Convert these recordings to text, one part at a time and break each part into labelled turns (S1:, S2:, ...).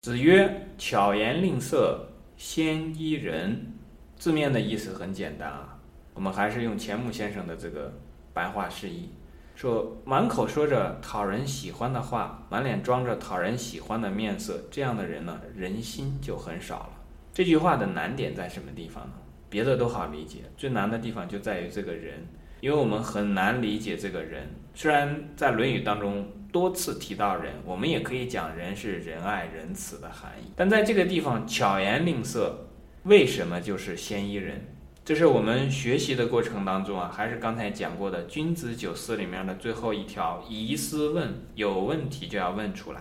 S1: 子曰：“巧言令色，鲜衣人。”字面的意思很简单啊，我们还是用钱穆先生的这个白话释义，说满口说着讨人喜欢的话，满脸装着讨人喜欢的面色，这样的人呢，人心就很少了。这句话的难点在什么地方呢？别的都好理解，最难的地方就在于这个人，因为我们很难理解这个人。虽然在《论语》当中多次提到人，我们也可以讲人是仁爱仁慈的含义，但在这个地方巧言令色，为什么就是先一人？这是我们学习的过程当中啊，还是刚才讲过的君子九思里面的最后一条：疑思问，有问题就要问出来。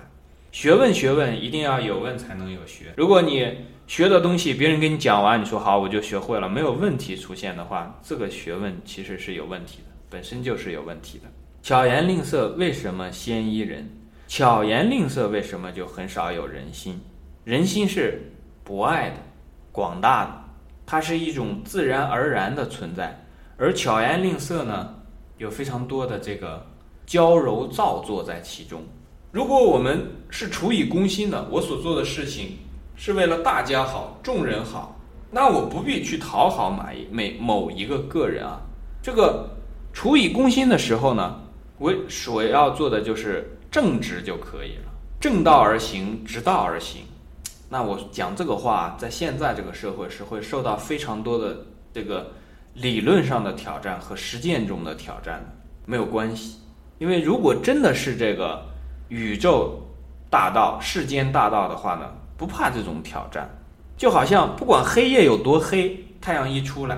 S1: 学问学问一定要有问才能有学。如果你学的东西别人给你讲完，你说好我就学会了，没有问题出现的话，这个学问其实是有问题的，本身就是有问题的。巧言令色为什么先依人？巧言令色为什么就很少有人心？人心是博爱的、广大的，它是一种自然而然的存在。而巧言令色呢，有非常多的这个娇柔造作在其中。如果我们是处以公心的，我所做的事情是为了大家好、众人好，那我不必去讨好每每某一个个人啊。这个处以公心的时候呢，我所要做的就是正直就可以了，正道而行，直道而行。那我讲这个话，在现在这个社会是会受到非常多的这个理论上的挑战和实践中的挑战的，没有关系，因为如果真的是这个。宇宙大道、世间大道的话呢，不怕这种挑战，就好像不管黑夜有多黑，太阳一出来，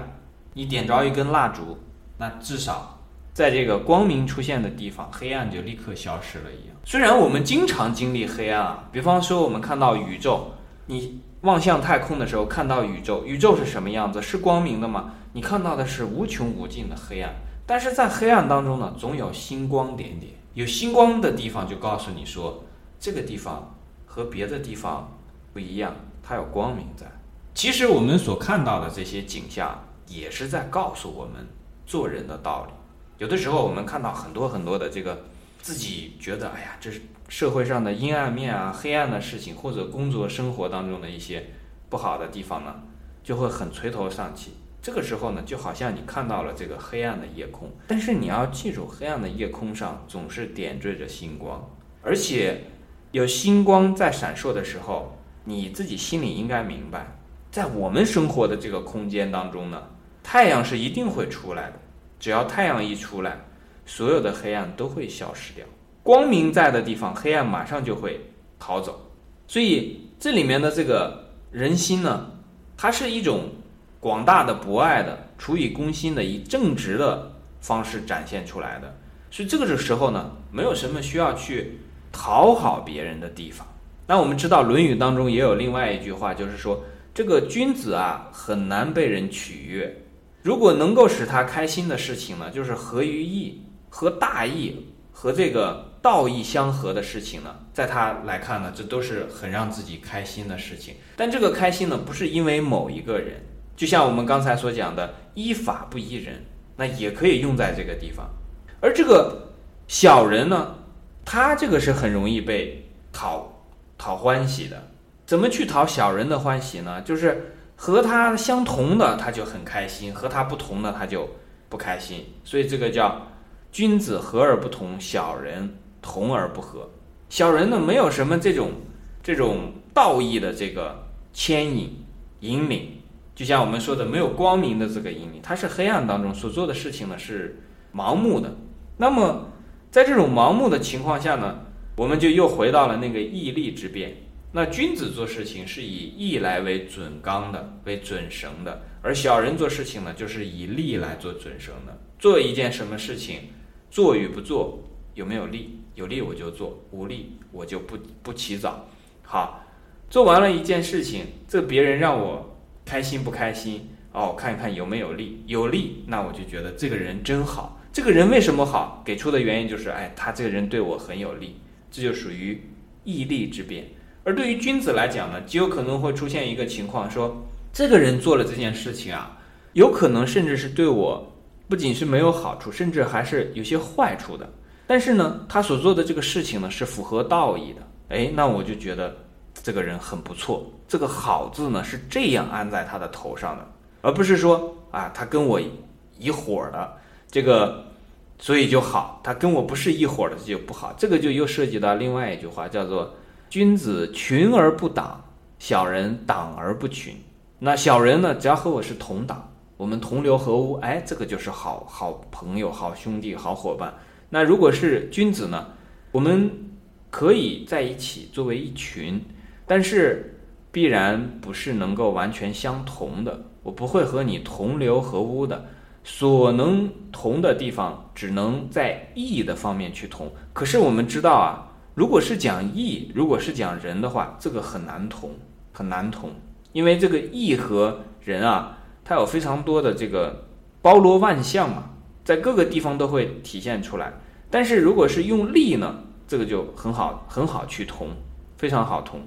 S1: 你点着一根蜡烛，那至少在这个光明出现的地方，黑暗就立刻消失了一样。虽然我们经常经历黑暗啊，比方说我们看到宇宙，你望向太空的时候看到宇宙，宇宙是什么样子？是光明的吗？你看到的是无穷无尽的黑暗。但是在黑暗当中呢，总有星光点点。有星光的地方，就告诉你说，这个地方和别的地方不一样，它有光明在。其实我们所看到的这些景象，也是在告诉我们做人的道理。有的时候，我们看到很多很多的这个自己觉得，哎呀，这是社会上的阴暗面啊、黑暗的事情，或者工作生活当中的一些不好的地方呢，就会很垂头丧气。这个时候呢，就好像你看到了这个黑暗的夜空，但是你要记住，黑暗的夜空上总是点缀着星光，而且有星光在闪烁的时候，你自己心里应该明白，在我们生活的这个空间当中呢，太阳是一定会出来的。只要太阳一出来，所有的黑暗都会消失掉，光明在的地方，黑暗马上就会逃走。所以这里面的这个人心呢，它是一种。广大的博爱的、处以公心的、以正直的方式展现出来的，所以这个时候呢，没有什么需要去讨好别人的地方。那我们知道，《论语》当中也有另外一句话，就是说，这个君子啊，很难被人取悦。如果能够使他开心的事情呢，就是合于义、和大义和这个道义相合的事情呢，在他来看呢，这都是很让自己开心的事情。但这个开心呢，不是因为某一个人。就像我们刚才所讲的，依法不依人，那也可以用在这个地方。而这个小人呢，他这个是很容易被讨讨欢喜的。怎么去讨小人的欢喜呢？就是和他相同的他就很开心，和他不同的他就不开心。所以这个叫君子和而不同，小人同而不和。小人呢，没有什么这种这种道义的这个牵引引领。就像我们说的，没有光明的这个引领，它是黑暗当中所做的事情呢，是盲目的。那么，在这种盲目的情况下呢，我们就又回到了那个义利之辩。那君子做事情是以义来为准纲的，为准绳的；而小人做事情呢，就是以利来做准绳的。做一件什么事情，做与不做有没有利？有利我就做，无利我就不不起早。好，做完了一件事情，这别人让我。开心不开心哦？看一看有没有利，有利，那我就觉得这个人真好。这个人为什么好？给出的原因就是，哎，他这个人对我很有利，这就属于义利之辩。而对于君子来讲呢，极有可能会出现一个情况，说这个人做了这件事情啊，有可能甚至是对我不仅是没有好处，甚至还是有些坏处的。但是呢，他所做的这个事情呢，是符合道义的。哎，那我就觉得这个人很不错。这个好字呢是这样安在他的头上的，而不是说啊他跟我一伙儿的这个，所以就好；他跟我不是一伙儿的就不好。这个就又涉及到另外一句话，叫做“君子群而不党，小人党而不群”。那小人呢，只要和我是同党，我们同流合污，哎，这个就是好好朋友、好兄弟、好伙伴。那如果是君子呢，我们可以在一起作为一群，但是。必然不是能够完全相同的，我不会和你同流合污的。所能同的地方，只能在义的方面去同。可是我们知道啊，如果是讲义，如果是讲人的话，这个很难同，很难同。因为这个义和人啊，它有非常多的这个包罗万象嘛，在各个地方都会体现出来。但是如果是用利呢，这个就很好，很好去同，非常好同。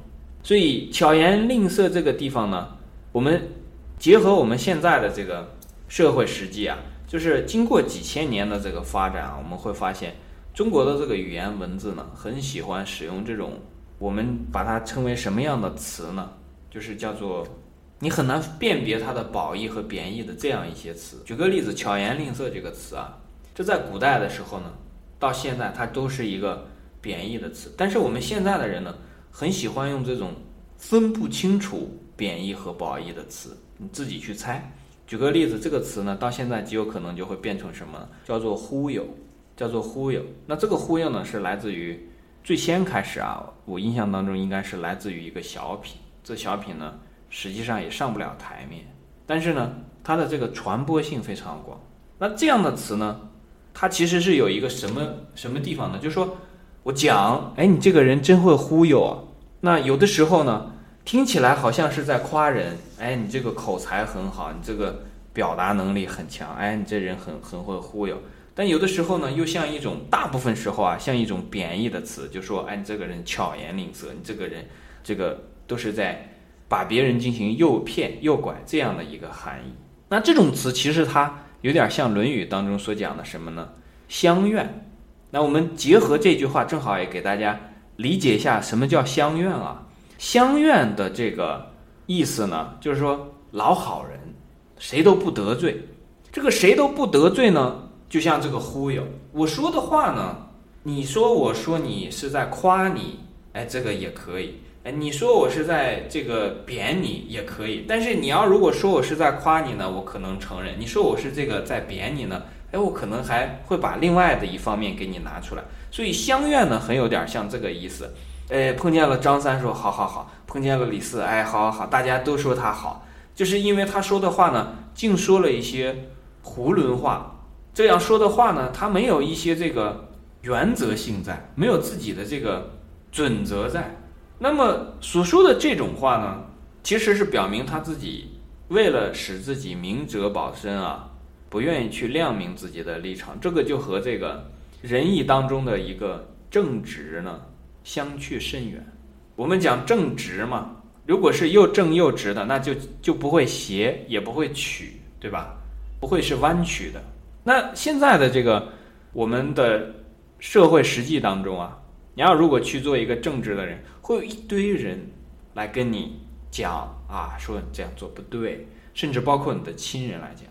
S1: 所以巧言令色这个地方呢，我们结合我们现在的这个社会实际啊，就是经过几千年的这个发展啊，我们会发现中国的这个语言文字呢，很喜欢使用这种我们把它称为什么样的词呢？就是叫做你很难辨别它的褒义和贬义的这样一些词。举个例子，巧言令色这个词啊，这在古代的时候呢，到现在它都是一个贬义的词，但是我们现在的人呢。很喜欢用这种分不清楚贬义和褒义的词，你自己去猜。举个例子，这个词呢，到现在极有可能就会变成什么？叫做忽悠，叫做忽悠。那这个忽悠呢，是来自于最先开始啊，我印象当中应该是来自于一个小品。这小品呢，实际上也上不了台面，但是呢，它的这个传播性非常广。那这样的词呢，它其实是有一个什么什么地方呢？就是说。我讲，哎，你这个人真会忽悠啊！那有的时候呢，听起来好像是在夸人，哎，你这个口才很好，你这个表达能力很强，哎，你这人很很会忽悠。但有的时候呢，又像一种大部分时候啊，像一种贬义的词，就说，哎，你这个人巧言令色，你这个人，这个都是在把别人进行诱骗、诱拐这样的一个含义。那这种词其实它有点像《论语》当中所讲的什么呢？相怨。那我们结合这句话，正好也给大家理解一下什么叫相怨啊？相怨的这个意思呢，就是说老好人，谁都不得罪。这个谁都不得罪呢，就像这个忽悠。我说的话呢，你说我说你是在夸你，哎，这个也可以。哎，你说我是在这个贬你也可以。但是你要如果说我是在夸你呢，我可能承认。你说我是这个在贬你呢？哎，我可能还会把另外的一方面给你拿出来，所以相怨呢，很有点像这个意思。哎，碰见了张三说好好好，碰见了李四，哎，好好好，大家都说他好，就是因为他说的话呢，净说了一些囫囵话。这样说的话呢，他没有一些这个原则性在，没有自己的这个准则在。那么所说的这种话呢，其实是表明他自己为了使自己明哲保身啊。不愿意去亮明自己的立场，这个就和这个仁义当中的一个正直呢相去甚远。我们讲正直嘛，如果是又正又直的，那就就不会斜，也不会曲，对吧？不会是弯曲的。那现在的这个我们的社会实际当中啊，你要如果去做一个正直的人，会有一堆人来跟你讲啊，说你这样做不对，甚至包括你的亲人来讲。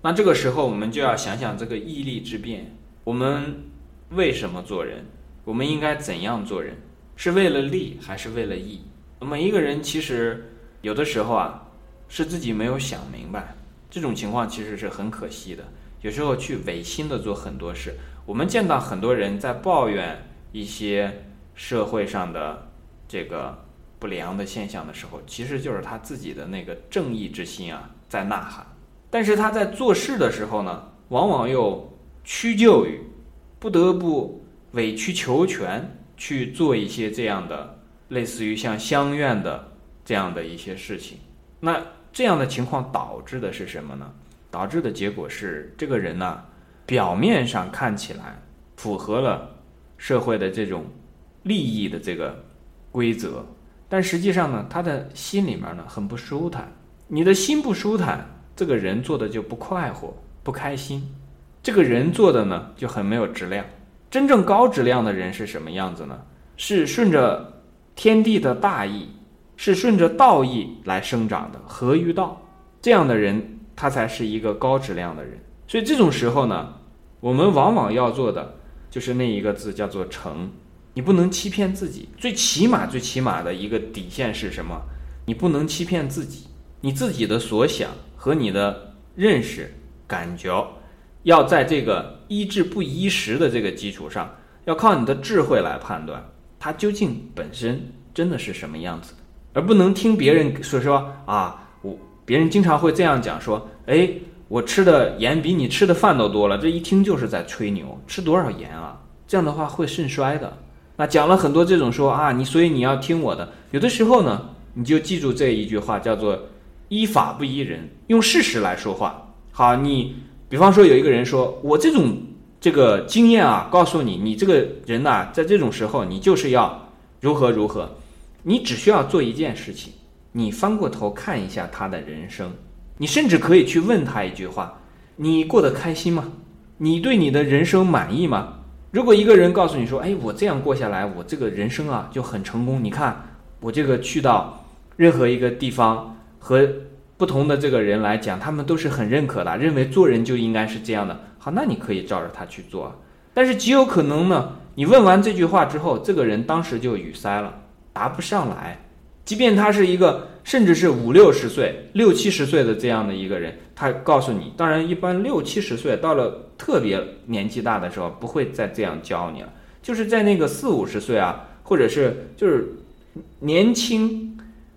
S1: 那这个时候，我们就要想想这个义利之辩。我们为什么做人？我们应该怎样做人？是为了利还是为了义？每一个人其实有的时候啊，是自己没有想明白。这种情况其实是很可惜的。有时候去违心的做很多事。我们见到很多人在抱怨一些社会上的这个不良的现象的时候，其实就是他自己的那个正义之心啊，在呐喊。但是他在做事的时候呢，往往又屈就于，不得不委曲求全去做一些这样的类似于像相怨的这样的一些事情。那这样的情况导致的是什么呢？导致的结果是，这个人呢，表面上看起来符合了社会的这种利益的这个规则，但实际上呢，他的心里面呢很不舒坦。你的心不舒坦。这个人做的就不快活、不开心，这个人做的呢就很没有质量。真正高质量的人是什么样子呢？是顺着天地的大义是顺着道义来生长的，合于道，这样的人他才是一个高质量的人。所以这种时候呢，我们往往要做的就是那一个字叫做诚。你不能欺骗自己，最起码最起码的一个底线是什么？你不能欺骗自己，你自己的所想和你的认识、感觉，要在这个一智不一时的这个基础上，要靠你的智慧来判断它究竟本身真的是什么样子的，而不能听别人所说啊，别人经常会这样讲说，哎，我吃的盐比你吃的饭都多了，这一听就是在吹牛，吃多少盐啊？这样的话会肾衰的。那讲了很多这种说啊，你所以你要听我的。有的时候呢，你就记住这一句话，叫做“依法不依人”，用事实来说话。好，你比方说有一个人说，我这种这个经验啊，告诉你，你这个人呐，在这种时候，你就是要如何如何。你只需要做一件事情，你翻过头看一下他的人生，你甚至可以去问他一句话：你过得开心吗？你对你的人生满意吗？如果一个人告诉你说：“哎，我这样过下来，我这个人生啊就很成功。你看，我这个去到任何一个地方和不同的这个人来讲，他们都是很认可的，认为做人就应该是这样的。好，那你可以照着他去做。但是极有可能呢，你问完这句话之后，这个人当时就语塞了，答不上来。即便他是一个，甚至是五六十岁、六七十岁的这样的一个人。”他告诉你，当然，一般六七十岁到了特别年纪大的时候，不会再这样教你了。就是在那个四五十岁啊，或者是就是年轻，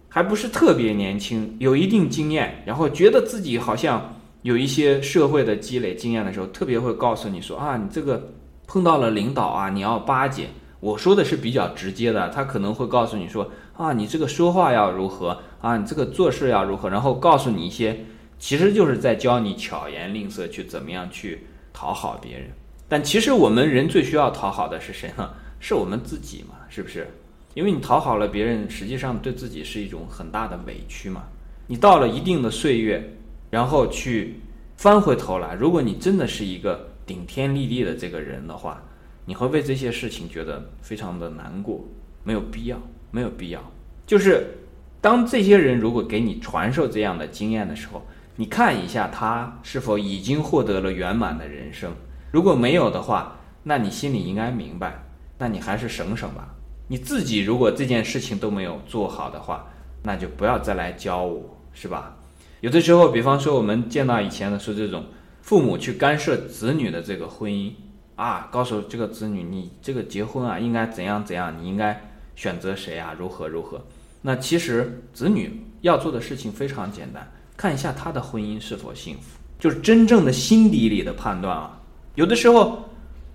S1: 还不是特别年轻，有一定经验，然后觉得自己好像有一些社会的积累经验的时候，特别会告诉你说啊，你这个碰到了领导啊，你要巴结。我说的是比较直接的，他可能会告诉你说啊，你这个说话要如何啊，你这个做事要如何，然后告诉你一些。其实就是在教你巧言令色，去怎么样去讨好别人。但其实我们人最需要讨好的是谁呢？是我们自己嘛，是不是？因为你讨好了别人，实际上对自己是一种很大的委屈嘛。你到了一定的岁月，然后去翻回头来，如果你真的是一个顶天立地的这个人的话，你会为这些事情觉得非常的难过。没有必要，没有必要。就是当这些人如果给你传授这样的经验的时候，你看一下他是否已经获得了圆满的人生，如果没有的话，那你心里应该明白，那你还是省省吧。你自己如果这件事情都没有做好的话，那就不要再来教我，是吧？有的时候，比方说我们见到以前的是这种父母去干涉子女的这个婚姻啊，告诉这个子女你这个结婚啊应该怎样怎样，你应该选择谁啊，如何如何。那其实子女要做的事情非常简单。看一下他的婚姻是否幸福，就是真正的心底里的判断啊。有的时候，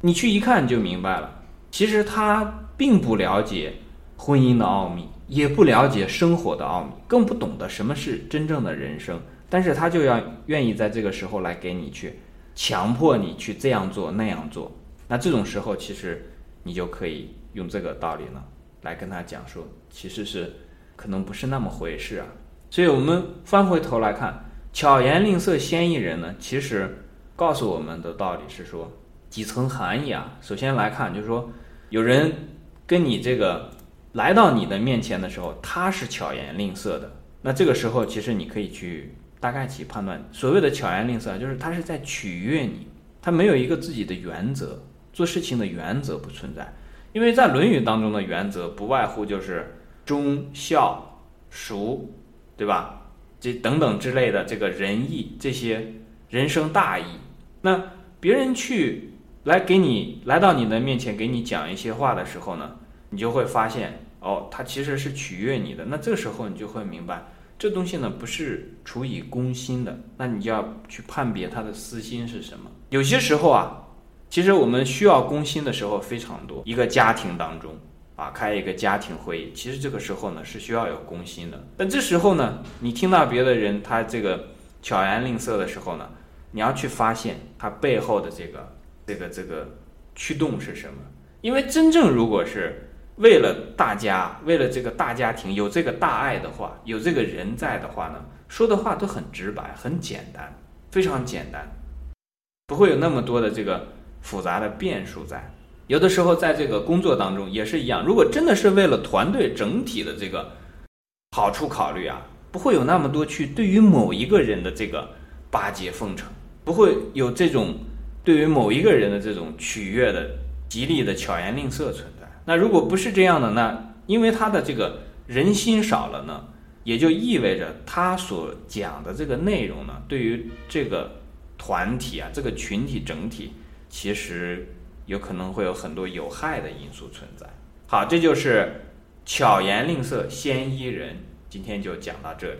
S1: 你去一看就明白了，其实他并不了解婚姻的奥秘，也不了解生活的奥秘，更不懂得什么是真正的人生。但是他就要愿意在这个时候来给你去强迫你去这样做那样做。那这种时候，其实你就可以用这个道理呢来跟他讲说，其实是可能不是那么回事啊。所以我们翻回头来看，巧言令色先一人呢，其实告诉我们的道理是说几层含义啊。首先来看，就是说有人跟你这个来到你的面前的时候，他是巧言令色的，那这个时候其实你可以去大概去判断，所谓的巧言令色，就是他是在取悦你，他没有一个自己的原则，做事情的原则不存在。因为在《论语》当中的原则，不外乎就是忠孝熟。对吧？这等等之类的，这个仁义这些人生大义，那别人去来给你来到你的面前给你讲一些话的时候呢，你就会发现哦，他其实是取悦你的。那这个时候你就会明白，这东西呢不是出于公心的。那你就要去判别他的私心是什么。有些时候啊，其实我们需要攻心的时候非常多，一个家庭当中。啊，开一个家庭会议，其实这个时候呢是需要有攻心的。但这时候呢，你听到别的人他这个巧言令色的时候呢，你要去发现他背后的这个这个这个驱动是什么。因为真正如果是为了大家，为了这个大家庭有这个大爱的话，有这个人在的话呢，说的话都很直白，很简单，非常简单，不会有那么多的这个复杂的变数在。有的时候在这个工作当中也是一样，如果真的是为了团队整体的这个好处考虑啊，不会有那么多去对于某一个人的这个巴结奉承，不会有这种对于某一个人的这种取悦的极力的巧言令色存在。那如果不是这样的，那因为他的这个人心少了呢，也就意味着他所讲的这个内容呢，对于这个团体啊，这个群体整体，其实。有可能会有很多有害的因素存在。好，这就是巧言令色，先依人。今天就讲到这里。